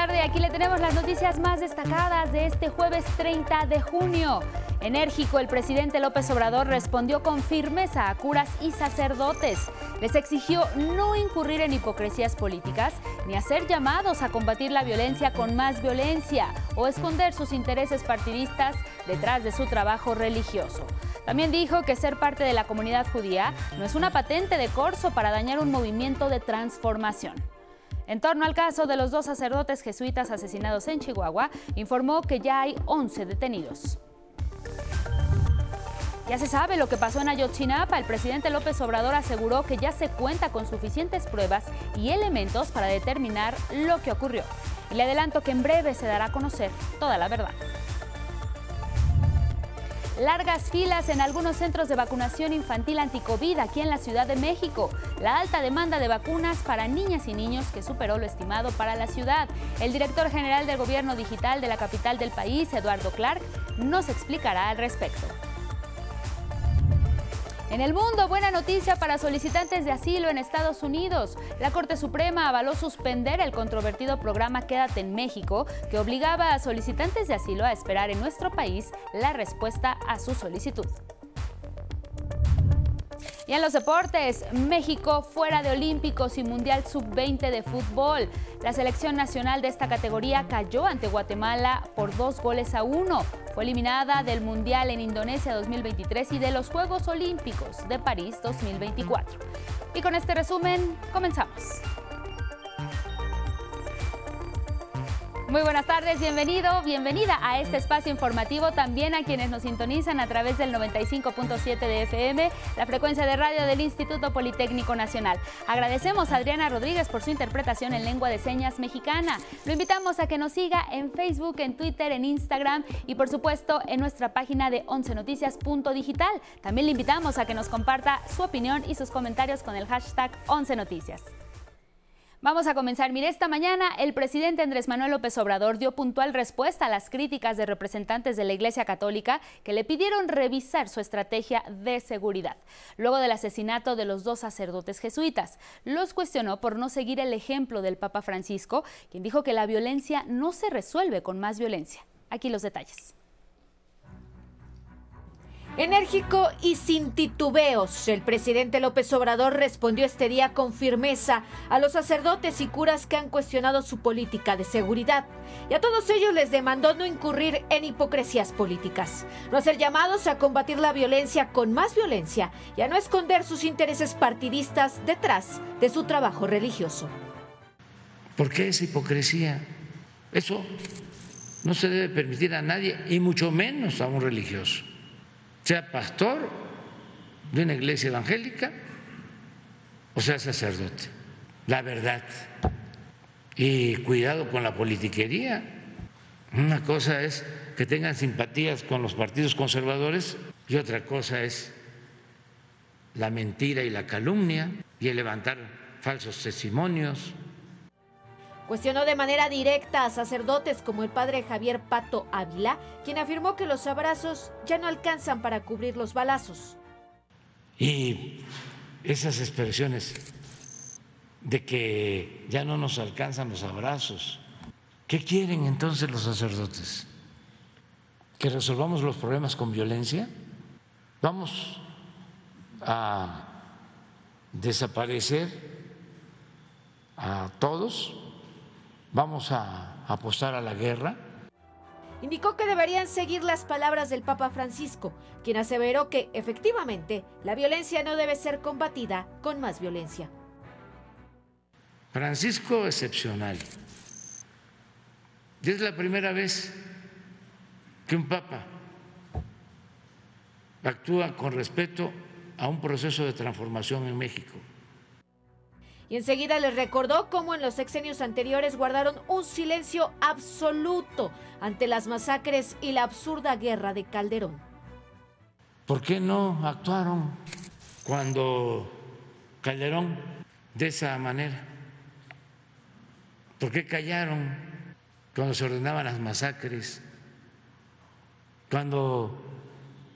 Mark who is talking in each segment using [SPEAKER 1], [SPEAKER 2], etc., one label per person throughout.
[SPEAKER 1] las 2 de la tarde. Aquí le tenemos las noticias más destacadas de este jueves 30 de junio. Enérgico, el presidente López Obrador respondió con firmeza a curas y sacerdotes. Les exigió no incurrir en hipocresías políticas ni hacer llamados a combatir la violencia con más violencia o esconder sus intereses partidistas detrás de su trabajo religioso. También dijo que ser parte de la comunidad judía no es una patente de corso para dañar un movimiento de transformación. En torno al caso de los dos sacerdotes jesuitas asesinados en Chihuahua, informó que ya hay 11 detenidos. Ya se sabe lo que pasó en Ayotzinapa. El presidente López Obrador aseguró que ya se cuenta con suficientes pruebas y elementos para determinar lo que ocurrió. Y le adelanto que en breve se dará a conocer toda la verdad. Largas filas en algunos centros de vacunación infantil anticovid aquí en la Ciudad de México. La alta demanda de vacunas para niñas y niños que superó lo estimado para la ciudad. El director general del Gobierno Digital de la capital del país, Eduardo Clark, nos explicará al respecto. En el mundo, buena noticia para solicitantes de asilo en Estados Unidos. La Corte Suprema avaló suspender el controvertido programa Quédate en México, que obligaba a solicitantes de asilo a esperar en nuestro país la respuesta a su solicitud. Y en los deportes, México fuera de Olímpicos y Mundial Sub-20 de fútbol. La selección nacional de esta categoría cayó ante Guatemala por dos goles a uno. Fue eliminada del Mundial en Indonesia 2023 y de los Juegos Olímpicos de París 2024. Y con este resumen, comenzamos. Muy buenas tardes, bienvenido, bienvenida a este espacio informativo, también a quienes nos sintonizan a través del 95.7 de FM, la frecuencia de radio del Instituto Politécnico Nacional. Agradecemos a Adriana Rodríguez por su interpretación en lengua de señas mexicana. Lo invitamos a que nos siga en Facebook, en Twitter, en Instagram y por supuesto en nuestra página de 11noticias.digital. También le invitamos a que nos comparta su opinión y sus comentarios con el hashtag 11noticias. Vamos a comenzar. Mire, esta mañana el presidente Andrés Manuel López Obrador dio puntual respuesta a las críticas de representantes de la Iglesia Católica que le pidieron revisar su estrategia de seguridad, luego del asesinato de los dos sacerdotes jesuitas. Los cuestionó por no seguir el ejemplo del Papa Francisco, quien dijo que la violencia no se resuelve con más violencia. Aquí los detalles.
[SPEAKER 2] Enérgico y sin titubeos, el presidente López Obrador respondió este día con firmeza a los sacerdotes y curas que han cuestionado su política de seguridad. Y a todos ellos les demandó no incurrir en hipocresías políticas, no hacer llamados a combatir la violencia con más violencia y a no esconder sus intereses partidistas detrás de su trabajo religioso.
[SPEAKER 3] ¿Por qué esa hipocresía? Eso no se debe permitir a nadie y mucho menos a un religioso sea pastor de una iglesia evangélica o sea sacerdote. La verdad. Y cuidado con la politiquería. Una cosa es que tengan simpatías con los partidos conservadores y otra cosa es la mentira y la calumnia y el levantar falsos testimonios.
[SPEAKER 2] Cuestionó de manera directa a sacerdotes como el padre Javier Pato Ávila, quien afirmó que los abrazos ya no alcanzan para cubrir los balazos.
[SPEAKER 3] Y esas expresiones de que ya no nos alcanzan los abrazos, ¿qué quieren entonces los sacerdotes? ¿Que resolvamos los problemas con violencia? ¿Vamos a desaparecer a todos? Vamos a apostar a la guerra.
[SPEAKER 2] Indicó que deberían seguir las palabras del Papa Francisco, quien aseveró que efectivamente la violencia no debe ser combatida con más violencia.
[SPEAKER 3] Francisco excepcional. Y es la primera vez que un papa actúa con respeto a un proceso de transformación en México
[SPEAKER 2] y enseguida les recordó cómo en los sexenios anteriores guardaron un silencio absoluto ante las masacres y la absurda guerra de Calderón.
[SPEAKER 3] ¿Por qué no actuaron cuando Calderón de esa manera? ¿Por qué callaron cuando se ordenaban las masacres? Cuando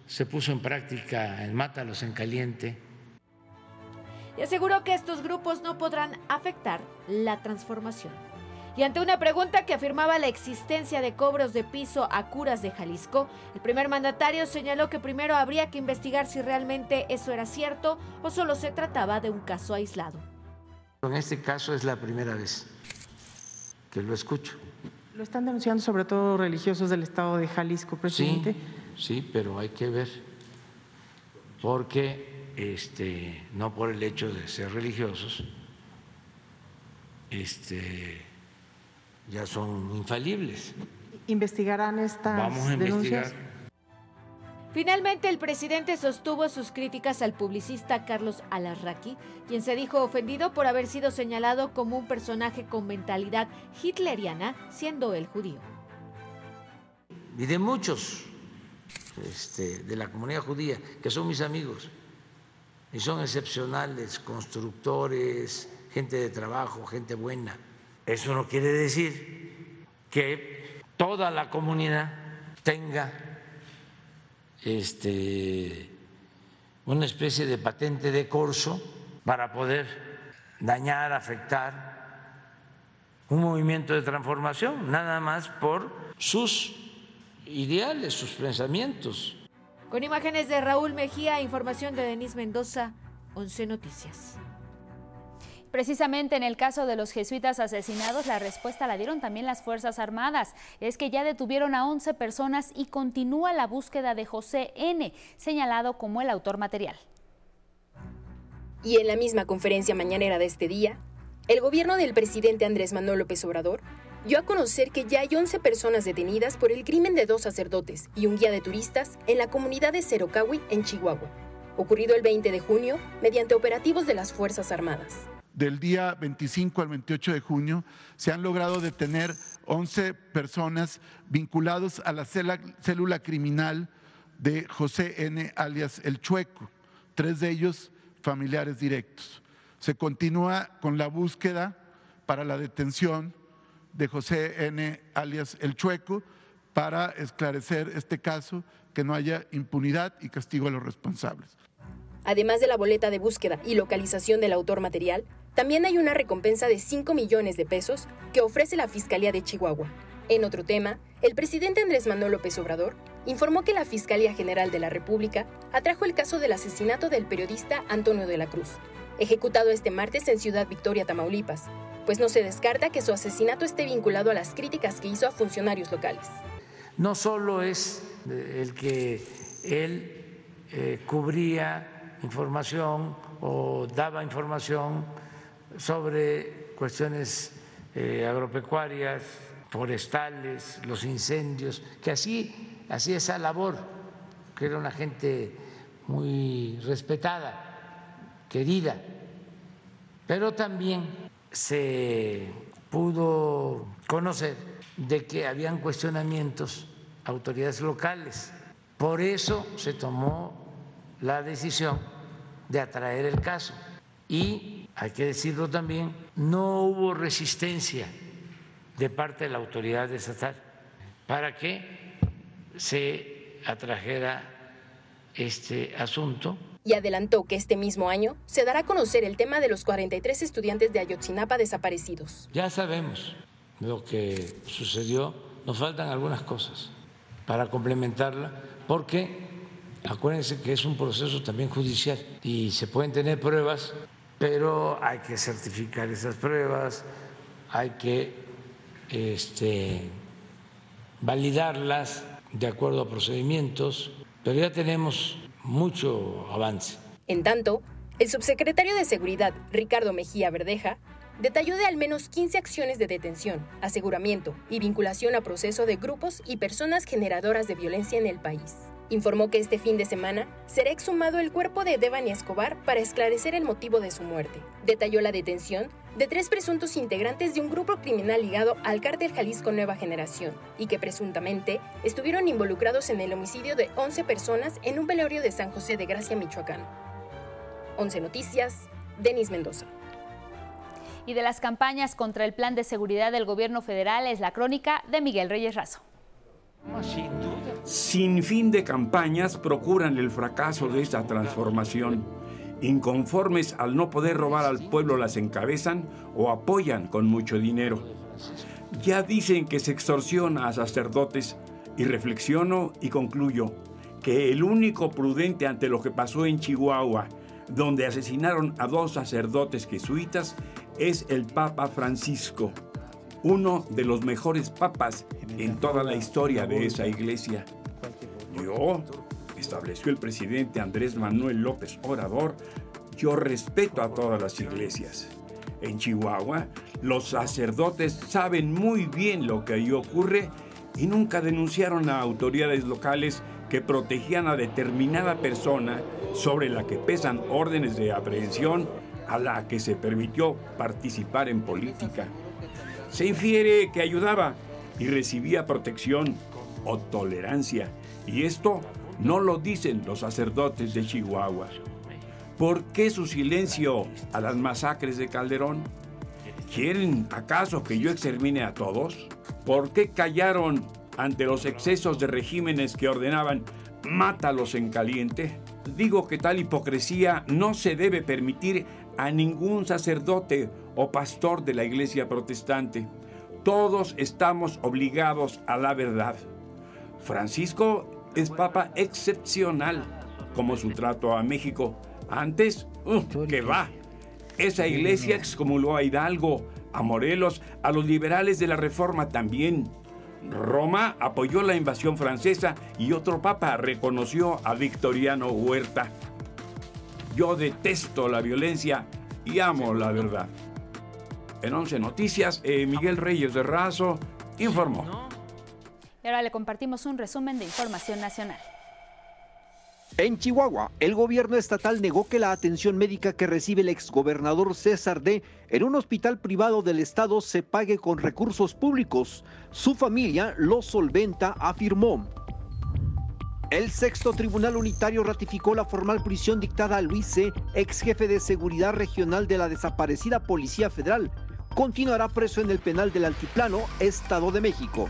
[SPEAKER 3] se puso en práctica el mátalos en caliente
[SPEAKER 2] y aseguró que estos grupos no podrán afectar la transformación. Y ante una pregunta que afirmaba la existencia de cobros de piso a curas de Jalisco, el primer mandatario señaló que primero habría que investigar si realmente eso era cierto o solo se trataba de un caso aislado.
[SPEAKER 3] En este caso es la primera vez que lo escucho.
[SPEAKER 4] Lo están denunciando sobre todo religiosos del estado de Jalisco, presidente.
[SPEAKER 3] Sí, sí, pero hay que ver, porque este, no por el hecho de ser religiosos, este, ya son infalibles.
[SPEAKER 4] ¿Investigarán estas
[SPEAKER 3] Vamos a
[SPEAKER 4] denuncias?
[SPEAKER 3] investigar.
[SPEAKER 2] Finalmente, el presidente sostuvo sus críticas al publicista Carlos Alarraqui, quien se dijo ofendido por haber sido señalado como un personaje con mentalidad hitleriana, siendo él judío.
[SPEAKER 3] Y de muchos este, de la comunidad judía, que son mis amigos, y son excepcionales, constructores, gente de trabajo, gente buena. Eso no quiere decir que toda la comunidad tenga este, una especie de patente de corso para poder dañar, afectar un movimiento de transformación, nada más por sus ideales, sus pensamientos.
[SPEAKER 2] Con imágenes de Raúl Mejía, información de Denise Mendoza, 11 Noticias.
[SPEAKER 1] Precisamente en el caso de los jesuitas asesinados, la respuesta la dieron también las Fuerzas Armadas. Es que ya detuvieron a 11 personas y continúa la búsqueda de José N., señalado como el autor material.
[SPEAKER 5] Y en la misma conferencia mañanera de este día, el gobierno del presidente Andrés Manuel López Obrador dio a conocer que ya hay 11 personas detenidas por el crimen de dos sacerdotes y un guía de turistas en la comunidad de Cerocahui, en Chihuahua, ocurrido el 20 de junio mediante operativos de las Fuerzas Armadas
[SPEAKER 6] del día 25 al 28 de junio, se han logrado detener 11 personas vinculados a la célula criminal de José N. alias El Chueco, tres de ellos familiares directos. Se continúa con la búsqueda para la detención de José N. alias El Chueco para esclarecer este caso, que no haya impunidad y castigo a los responsables.
[SPEAKER 5] Además de la boleta de búsqueda y localización del autor material, también hay una recompensa de 5 millones de pesos que ofrece la Fiscalía de Chihuahua. En otro tema, el presidente Andrés Manuel López Obrador informó que la Fiscalía General de la República atrajo el caso del asesinato del periodista Antonio de la Cruz, ejecutado este martes en Ciudad Victoria, Tamaulipas, pues no se descarta que su asesinato esté vinculado a las críticas que hizo a funcionarios locales.
[SPEAKER 3] No solo es el que él eh, cubría información o daba información sobre cuestiones eh, agropecuarias, forestales, los incendios, que así hacía esa labor, que era una gente muy respetada, querida, pero también se pudo conocer de que habían cuestionamientos a autoridades locales. Por eso se tomó la decisión de atraer el caso y hay que decirlo también, no hubo resistencia de parte de la autoridad estatal para que se atrajera este asunto.
[SPEAKER 5] Y adelantó que este mismo año se dará a conocer el tema de los 43 estudiantes de Ayotzinapa desaparecidos.
[SPEAKER 3] Ya sabemos lo que sucedió, nos faltan algunas cosas para complementarla, porque acuérdense que es un proceso también judicial y se pueden tener pruebas pero hay que certificar esas pruebas, hay que este, validarlas de acuerdo a procedimientos, pero ya tenemos mucho avance.
[SPEAKER 5] En tanto, el subsecretario de Seguridad, Ricardo Mejía Verdeja, detalló de al menos 15 acciones de detención, aseguramiento y vinculación a proceso de grupos y personas generadoras de violencia en el país informó que este fin de semana será exhumado el cuerpo de Devani Escobar para esclarecer el motivo de su muerte. Detalló la detención de tres presuntos integrantes de un grupo criminal ligado al cártel Jalisco Nueva Generación y que presuntamente estuvieron involucrados en el homicidio de 11 personas en un velorio de San José de Gracia, Michoacán. 11 Noticias, Denis Mendoza.
[SPEAKER 1] Y de las campañas contra el plan de seguridad del gobierno federal es la crónica de Miguel Reyes Razo.
[SPEAKER 7] Sin fin de campañas procuran el fracaso de esta transformación. Inconformes al no poder robar al pueblo las encabezan o apoyan con mucho dinero. Ya dicen que se extorsiona a sacerdotes y reflexiono y concluyo que el único prudente ante lo que pasó en Chihuahua, donde asesinaron a dos sacerdotes jesuitas, es el Papa Francisco, uno de los mejores papas en toda la historia de esa iglesia. Yo, estableció el presidente Andrés Manuel López Obrador, yo respeto a todas las iglesias. En Chihuahua, los sacerdotes saben muy bien lo que ahí ocurre y nunca denunciaron a autoridades locales que protegían a determinada persona sobre la que pesan órdenes de aprehensión a la que se permitió participar en política. Se infiere que ayudaba y recibía protección o tolerancia, y esto no lo dicen los sacerdotes de Chihuahua. ¿Por qué su silencio a las masacres de Calderón? ¿Quieren acaso que yo extermine a todos? ¿Por qué callaron ante los excesos de regímenes que ordenaban mátalos en caliente? Digo que tal hipocresía no se debe permitir a ningún sacerdote o pastor de la iglesia protestante. Todos estamos obligados a la verdad. Francisco es papa excepcional, como su trato a México. Antes, uh, que va. Esa iglesia excomulgó a Hidalgo, a Morelos, a los liberales de la Reforma también. Roma apoyó la invasión francesa y otro papa reconoció a Victoriano Huerta. Yo detesto la violencia y amo la verdad. En 11 Noticias, eh, Miguel Reyes de Razo informó.
[SPEAKER 1] Y ahora le compartimos un resumen de información nacional.
[SPEAKER 8] En Chihuahua, el gobierno estatal negó que la atención médica que recibe el exgobernador César D en un hospital privado del estado se pague con recursos públicos. Su familia lo solventa, afirmó. El sexto Tribunal Unitario ratificó la formal prisión dictada a Luis C., ex jefe de seguridad regional de la desaparecida Policía Federal. Continuará preso en el penal del Altiplano, Estado de México.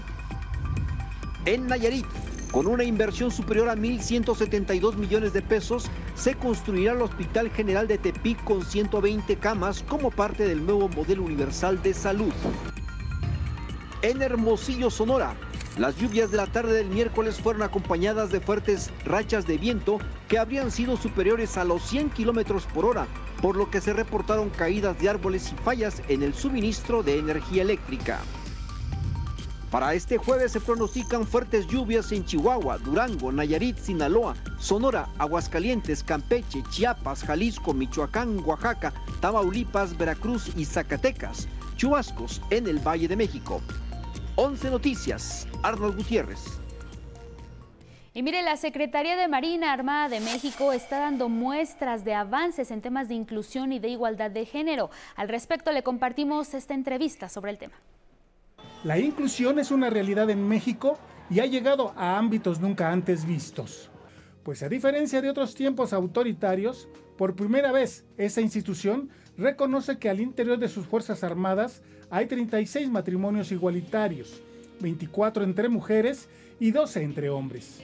[SPEAKER 8] En Nayarit, con una inversión superior a 1.172 millones de pesos, se construirá el Hospital General de Tepic con 120 camas como parte del nuevo modelo universal de salud. En Hermosillo, Sonora, las lluvias de la tarde del miércoles fueron acompañadas de fuertes rachas de viento que habrían sido superiores a los 100 kilómetros por hora, por lo que se reportaron caídas de árboles y fallas en el suministro de energía eléctrica. Para este jueves se pronostican fuertes lluvias en Chihuahua, Durango, Nayarit, Sinaloa, Sonora, Aguascalientes, Campeche, Chiapas, Jalisco, Michoacán, Oaxaca, Tamaulipas, Veracruz y Zacatecas. Chubascos en el Valle de México. 11 Noticias, Arnold Gutiérrez.
[SPEAKER 1] Y mire, la Secretaría de Marina Armada de México está dando muestras de avances en temas de inclusión y de igualdad de género. Al respecto le compartimos esta entrevista sobre el tema.
[SPEAKER 9] La inclusión es una realidad en México y ha llegado a ámbitos nunca antes vistos. Pues a diferencia de otros tiempos autoritarios, por primera vez esa institución reconoce que al interior de sus Fuerzas Armadas hay 36 matrimonios igualitarios, 24 entre mujeres y 12 entre hombres.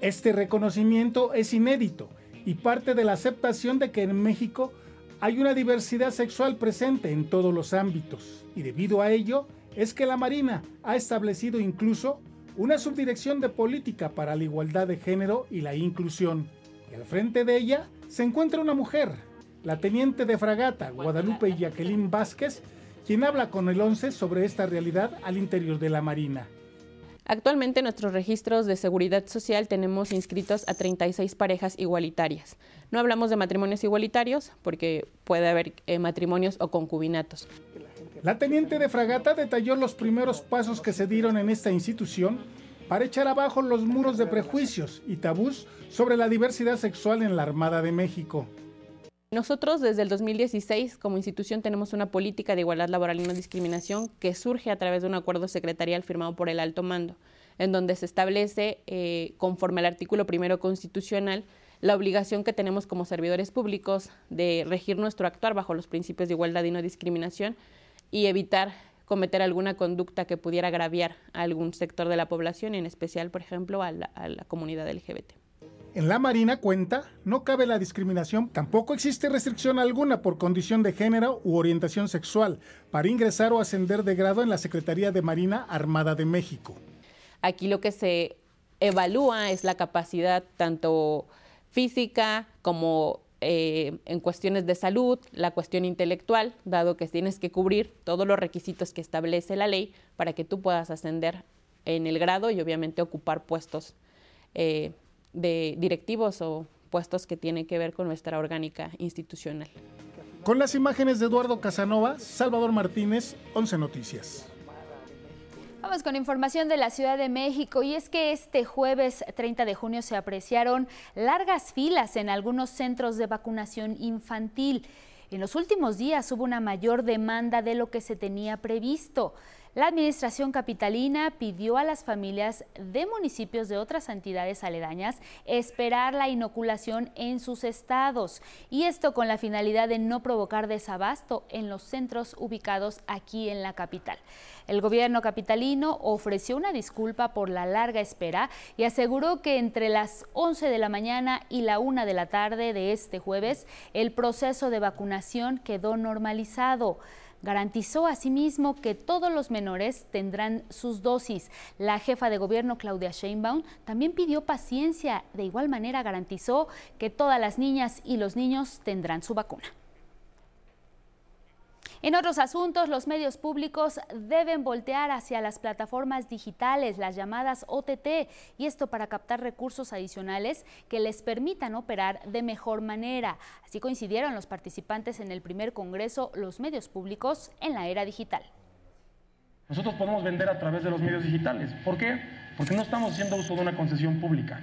[SPEAKER 9] Este reconocimiento es inédito y parte de la aceptación de que en México hay una diversidad sexual presente en todos los ámbitos y debido a ello es que la Marina ha establecido incluso una subdirección de política para la igualdad de género y la inclusión. Y al frente de ella se encuentra una mujer, la teniente de fragata Guadalupe Jacqueline Vázquez, quien habla con el 11 sobre esta realidad al interior de la Marina.
[SPEAKER 10] Actualmente en nuestros registros de seguridad social tenemos inscritos a 36 parejas igualitarias. No hablamos de matrimonios igualitarios porque puede haber eh, matrimonios o concubinatos.
[SPEAKER 9] La teniente de fragata detalló los primeros pasos que se dieron en esta institución para echar abajo los muros de prejuicios y tabús sobre la diversidad sexual en la Armada de México.
[SPEAKER 10] Nosotros desde el 2016 como institución tenemos una política de igualdad laboral y no discriminación que surge a través de un acuerdo secretarial firmado por el alto mando, en donde se establece, eh, conforme al artículo primero constitucional, la obligación que tenemos como servidores públicos de regir nuestro actuar bajo los principios de igualdad y no discriminación y evitar cometer alguna conducta que pudiera agraviar a algún sector de la población, en especial, por ejemplo, a la comunidad LGBT.
[SPEAKER 9] En la Marina cuenta, no cabe la discriminación, tampoco existe restricción alguna por condición de género u orientación sexual para ingresar o ascender de grado en la Secretaría de Marina Armada de México.
[SPEAKER 10] Aquí lo que se evalúa es la capacidad tanto física como eh, en cuestiones de salud, la cuestión intelectual, dado que tienes que cubrir todos los requisitos que establece la ley para que tú puedas ascender en el grado y obviamente ocupar puestos eh, de directivos o puestos que tienen que ver con nuestra orgánica institucional.
[SPEAKER 9] Con las imágenes de Eduardo Casanova, Salvador Martínez, 11 Noticias.
[SPEAKER 1] Vamos con información de la Ciudad de México y es que este jueves 30 de junio se apreciaron largas filas en algunos centros de vacunación infantil. En los últimos días hubo una mayor demanda de lo que se tenía previsto. La administración capitalina pidió a las familias de municipios de otras entidades aledañas esperar la inoculación en sus estados y esto con la finalidad de no provocar desabasto en los centros ubicados aquí en la capital. El gobierno capitalino ofreció una disculpa por la larga espera y aseguró que entre las 11 de la mañana y la 1 de la tarde de este jueves el proceso de vacunación quedó normalizado. Garantizó asimismo que todos los menores tendrán sus dosis. La jefa de gobierno Claudia Sheinbaum también pidió paciencia. De igual manera garantizó que todas las niñas y los niños tendrán su vacuna. En otros asuntos, los medios públicos deben voltear hacia las plataformas digitales, las llamadas OTT, y esto para captar recursos adicionales que les permitan operar de mejor manera. Así coincidieron los participantes en el primer Congreso Los Medios Públicos en la Era Digital.
[SPEAKER 11] Nosotros podemos vender a través de los medios digitales. ¿Por qué? Porque no estamos haciendo uso de una concesión pública.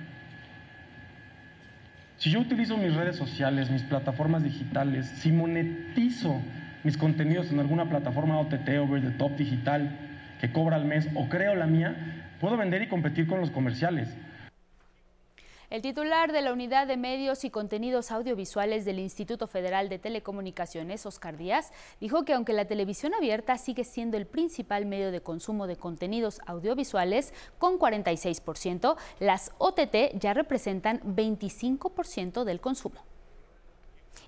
[SPEAKER 11] Si yo utilizo mis redes sociales, mis plataformas digitales, si monetizo mis contenidos en alguna plataforma OTT, over the top digital, que cobra al mes, o creo la mía, puedo vender y competir con los comerciales.
[SPEAKER 1] El titular de la Unidad de Medios y Contenidos Audiovisuales del Instituto Federal de Telecomunicaciones, Oscar Díaz, dijo que aunque la televisión abierta sigue siendo el principal medio de consumo de contenidos audiovisuales con 46%, las OTT ya representan 25% del consumo.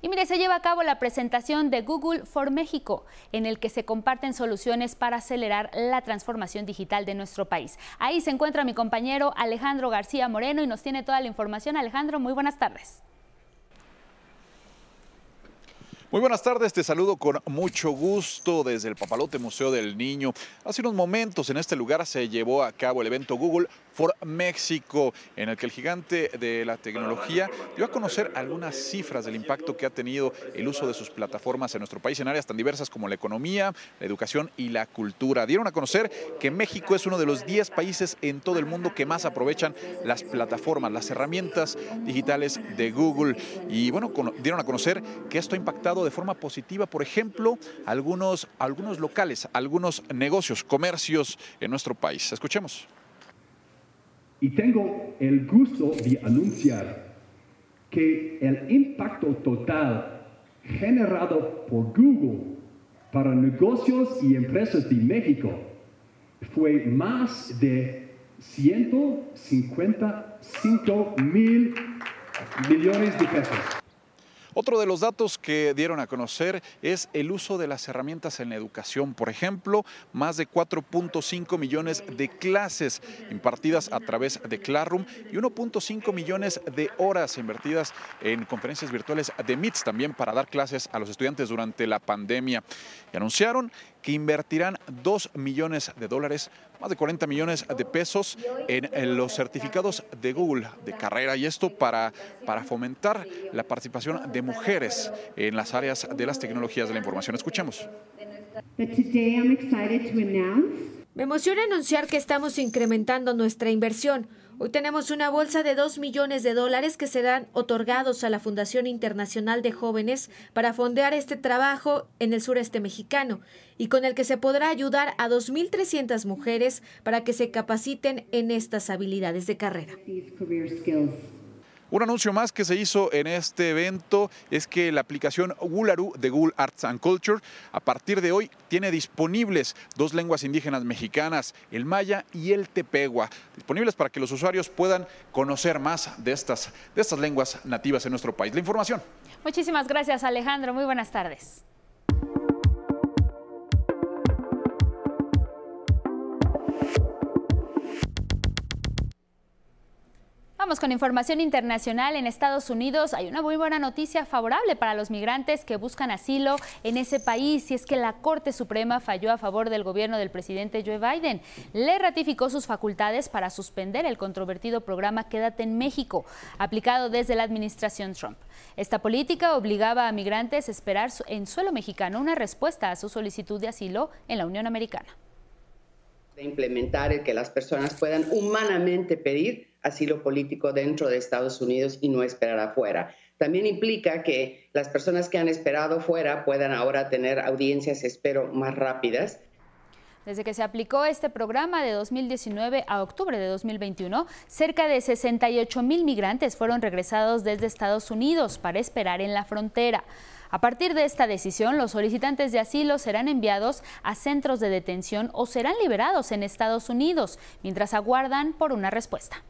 [SPEAKER 1] Y mire, se lleva a cabo la presentación de Google for México, en el que se comparten soluciones para acelerar la transformación digital de nuestro país. Ahí se encuentra mi compañero Alejandro García Moreno y nos tiene toda la información. Alejandro, muy buenas tardes.
[SPEAKER 12] Muy buenas tardes, te saludo con mucho gusto desde el Papalote Museo del Niño. Hace unos momentos en este lugar se llevó a cabo el evento Google for México, en el que el gigante de la tecnología dio a conocer algunas cifras del impacto que ha tenido el uso de sus plataformas en nuestro país en áreas tan diversas como la economía, la educación y la cultura. Dieron a conocer que México es uno de los 10 países en todo el mundo que más aprovechan las plataformas, las herramientas digitales de Google. Y bueno, dieron a conocer que esto ha impactado de forma positiva, por ejemplo, algunos, algunos locales, algunos negocios, comercios en nuestro país. Escuchemos.
[SPEAKER 13] Y tengo el gusto de anunciar que el impacto total generado por Google para negocios y empresas de México fue más de 155 mil millones de pesos.
[SPEAKER 12] Otro de los datos que dieron a conocer es el uso de las herramientas en la educación. Por ejemplo, más de 4.5 millones de clases impartidas a través de Classroom y 1.5 millones de horas invertidas en conferencias virtuales de MITS también para dar clases a los estudiantes durante la pandemia. Y anunciaron que invertirán 2 millones de dólares, más de 40 millones de pesos en, los certificados de Google de carrera y esto para, para fomentar la participación de mujeres en las áreas de las tecnologías de la información. Escuchemos.
[SPEAKER 2] Me emociona anunciar que estamos incrementando nuestra inversión. Hoy tenemos una bolsa de 2 millones de dólares que serán otorgados a la Fundación Internacional de Jóvenes para fondear este trabajo en el sureste mexicano y con el que se podrá ayudar a 2.300 mujeres para que se capaciten en estas habilidades de carrera.
[SPEAKER 12] Un anuncio más que se hizo en este evento es que la aplicación Gularu de Google Arts and Culture a partir de hoy tiene disponibles dos lenguas indígenas mexicanas, el maya y el tepegua, disponibles para que los usuarios puedan conocer más de estas, de estas lenguas nativas en nuestro país. La información.
[SPEAKER 1] Muchísimas gracias Alejandro, muy buenas tardes. Vamos con información internacional. En Estados Unidos hay una muy buena noticia favorable para los migrantes que buscan asilo en ese país y es que la Corte Suprema falló a favor del gobierno del presidente Joe Biden. Le ratificó sus facultades para suspender el controvertido programa Quédate en México, aplicado desde la administración Trump. Esta política obligaba a migrantes a esperar en suelo mexicano una respuesta a su solicitud de asilo en la Unión Americana.
[SPEAKER 14] De implementar el que las personas puedan humanamente pedir asilo político dentro de Estados Unidos y no esperar afuera. También implica que las personas que han esperado fuera puedan ahora tener audiencias, espero, más rápidas.
[SPEAKER 1] Desde que se aplicó este programa de 2019 a octubre de 2021, cerca de 68 mil migrantes fueron regresados desde Estados Unidos para esperar en la frontera. A partir de esta decisión, los solicitantes de asilo serán enviados a centros de detención o serán liberados en Estados Unidos mientras aguardan por una respuesta.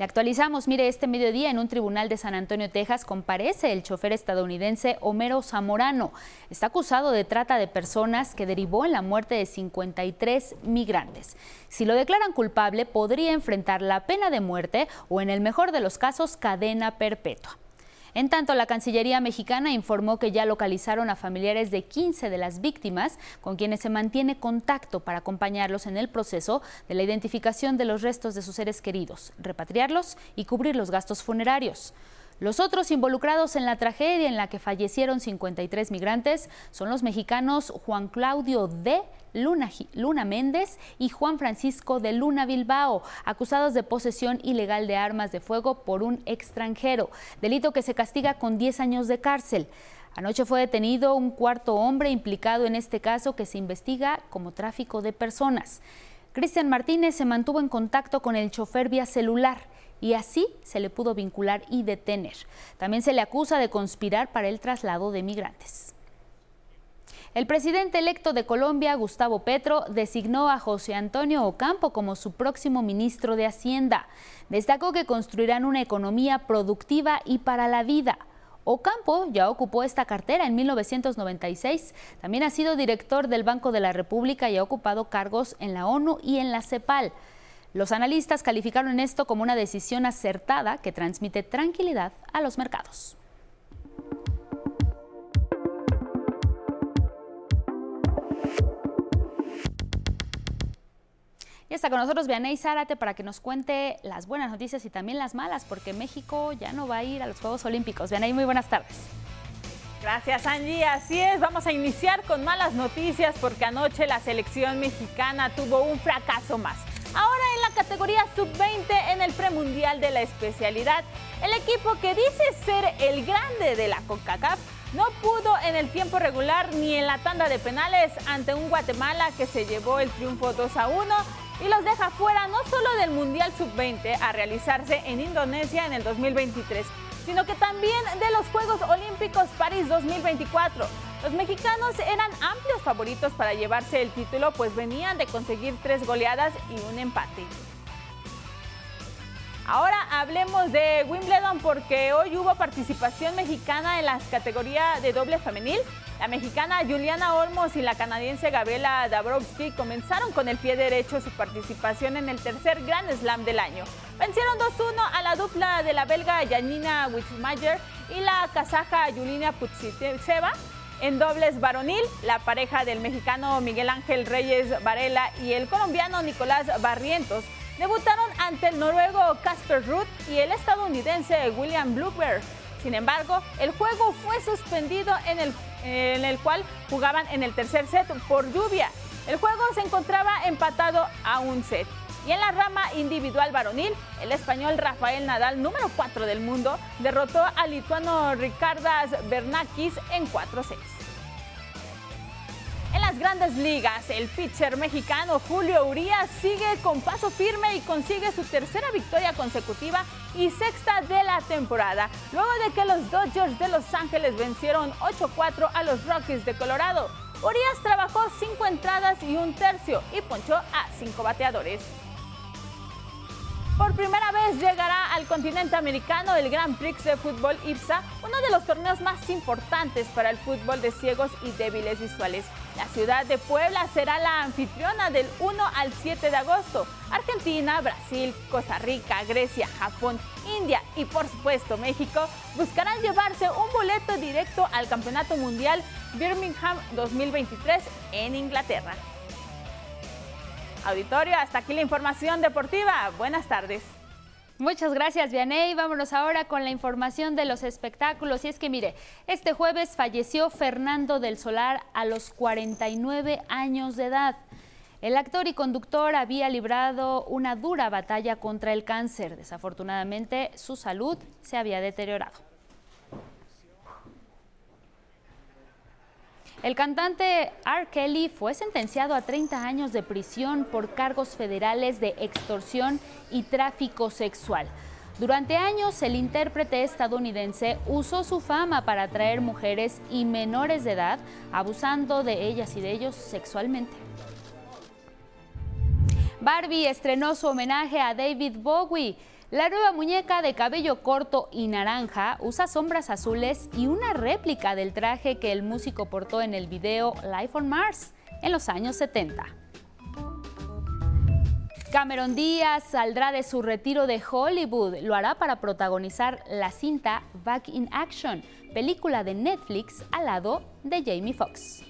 [SPEAKER 1] Le actualizamos, mire, este mediodía en un tribunal de San Antonio, Texas, comparece el chofer estadounidense Homero Zamorano. Está acusado de trata de personas que derivó en la muerte de 53 migrantes. Si lo declaran culpable, podría enfrentar la pena de muerte o, en el mejor de los casos, cadena perpetua. En tanto, la Cancillería mexicana informó que ya localizaron a familiares de 15 de las víctimas, con quienes se mantiene contacto para acompañarlos en el proceso de la identificación de los restos de sus seres queridos, repatriarlos y cubrir los gastos funerarios. Los otros involucrados en la tragedia en la que fallecieron 53 migrantes son los mexicanos Juan Claudio D. Luna, Méndez y Juan Francisco de Luna Bilbao, acusados de posesión ilegal de armas de fuego por un extranjero, delito que se castiga con 10 años de cárcel. Anoche fue detenido un cuarto hombre implicado en este caso que se investiga como tráfico de personas. Cristian Martínez se mantuvo en contacto con el chofer vía celular y así se le pudo vincular y detener. También se le acusa de conspirar para el traslado de migrantes. El presidente electo de Colombia, Gustavo Petro, designó a José Antonio Ocampo como su próximo ministro de Hacienda. Destacó que construirán una economía productiva y para la vida. Ocampo ya ocupó esta cartera en 1996. También ha sido director del Banco de la República y ha ocupado cargos en la ONU y en la CEPAL. Los analistas calificaron esto como una decisión acertada que transmite tranquilidad a los mercados. Y está con nosotros Vianey Zárate para que nos cuente las buenas noticias y también las malas, porque México ya no va a ir a los Juegos Olímpicos. Vianey, muy buenas tardes.
[SPEAKER 15] Gracias Angie, así es, vamos a iniciar con malas noticias porque anoche la selección mexicana tuvo un fracaso más. Ahora en la categoría sub-20 en el premundial de la especialidad, el equipo que dice ser el grande de la CONCACAF no pudo en el tiempo regular ni en la tanda de penales ante un Guatemala que se llevó el triunfo 2 a 1 y los deja fuera no solo del Mundial Sub-20 a realizarse en Indonesia en el 2023, sino que también de los Juegos Olímpicos París 2024. Los mexicanos eran amplios favoritos para llevarse el título, pues venían de conseguir tres goleadas y un empate. Ahora hablemos de Wimbledon porque hoy hubo participación mexicana en las categorías de doble femenil. La mexicana Juliana Olmos y la canadiense Gabriela Dabrowski comenzaron con el pie derecho su participación en el tercer Grand Slam del año. Vencieron 2-1 a la dupla de la belga Janina Wittmayer y la kazaja Yulina Putsitseva en dobles varonil, la pareja del mexicano Miguel Ángel Reyes Varela y el colombiano Nicolás Barrientos debutaron ante el noruego Casper Ruth y el estadounidense William Blueberg. Sin embargo, el juego fue suspendido en el, en el cual jugaban en el tercer set por lluvia. El juego se encontraba empatado a un set. Y en la rama individual varonil, el español Rafael Nadal, número 4 del mundo, derrotó al lituano Ricardas Bernakis en 4 sets. En las grandes ligas, el pitcher mexicano Julio Urias sigue con paso firme y consigue su tercera victoria consecutiva y sexta de la temporada, luego de que los Dodgers de Los Ángeles vencieron 8-4 a los Rockies de Colorado. Urias trabajó cinco entradas y un tercio y ponchó a cinco bateadores. Por primera vez llegará al continente americano el Grand Prix de fútbol IPSA, uno de los torneos más importantes para el fútbol de ciegos y débiles visuales. La ciudad de Puebla será la anfitriona del 1 al 7 de agosto. Argentina, Brasil, Costa Rica, Grecia, Japón, India y por supuesto México buscarán llevarse un boleto directo al Campeonato Mundial Birmingham 2023 en Inglaterra. Auditorio, hasta aquí la información deportiva. Buenas tardes.
[SPEAKER 1] Muchas gracias, Vianey. Vámonos ahora con la información de los espectáculos. Y es que, mire, este jueves falleció Fernando del Solar a los 49 años de edad. El actor y conductor había librado una dura batalla contra el cáncer. Desafortunadamente, su salud se había deteriorado. El cantante R. Kelly fue sentenciado a 30 años de prisión por cargos federales de extorsión y tráfico sexual. Durante años, el intérprete estadounidense usó su fama para atraer mujeres y menores de edad, abusando de ellas y de ellos sexualmente. Barbie estrenó su homenaje a David Bowie. La nueva muñeca de cabello corto y naranja usa sombras azules y una réplica del traje que el músico portó en el video Life on Mars en los años 70. Cameron Díaz saldrá de su retiro de Hollywood. Lo hará para protagonizar la cinta Back in Action, película de Netflix al lado de Jamie Foxx.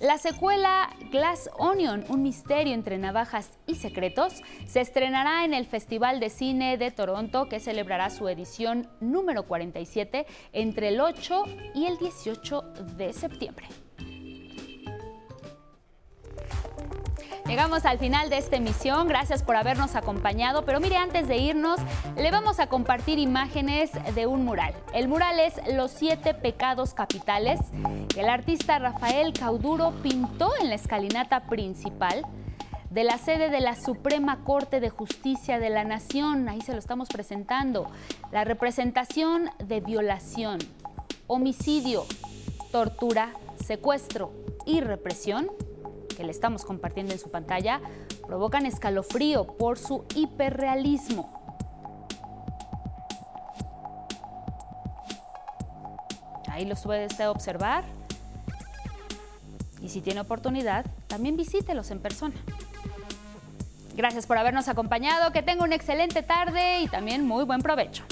[SPEAKER 1] La secuela Glass Onion, un misterio entre navajas y secretos, se estrenará en el Festival de Cine de Toronto que celebrará su edición número 47 entre el 8 y el 18 de septiembre. Llegamos al final de esta emisión, gracias por habernos acompañado, pero mire, antes de irnos, le vamos a compartir imágenes de un mural. El mural es Los siete pecados capitales, que el artista Rafael Cauduro pintó en la escalinata principal de la sede de la Suprema Corte de Justicia de la Nación, ahí se lo estamos presentando, la representación de violación, homicidio, tortura, secuestro y represión que le estamos compartiendo en su pantalla provocan escalofrío por su hiperrealismo. Ahí los puede usted observar. Y si tiene oportunidad, también visítelos en persona. Gracias por habernos acompañado, que tenga una excelente tarde y también muy buen provecho.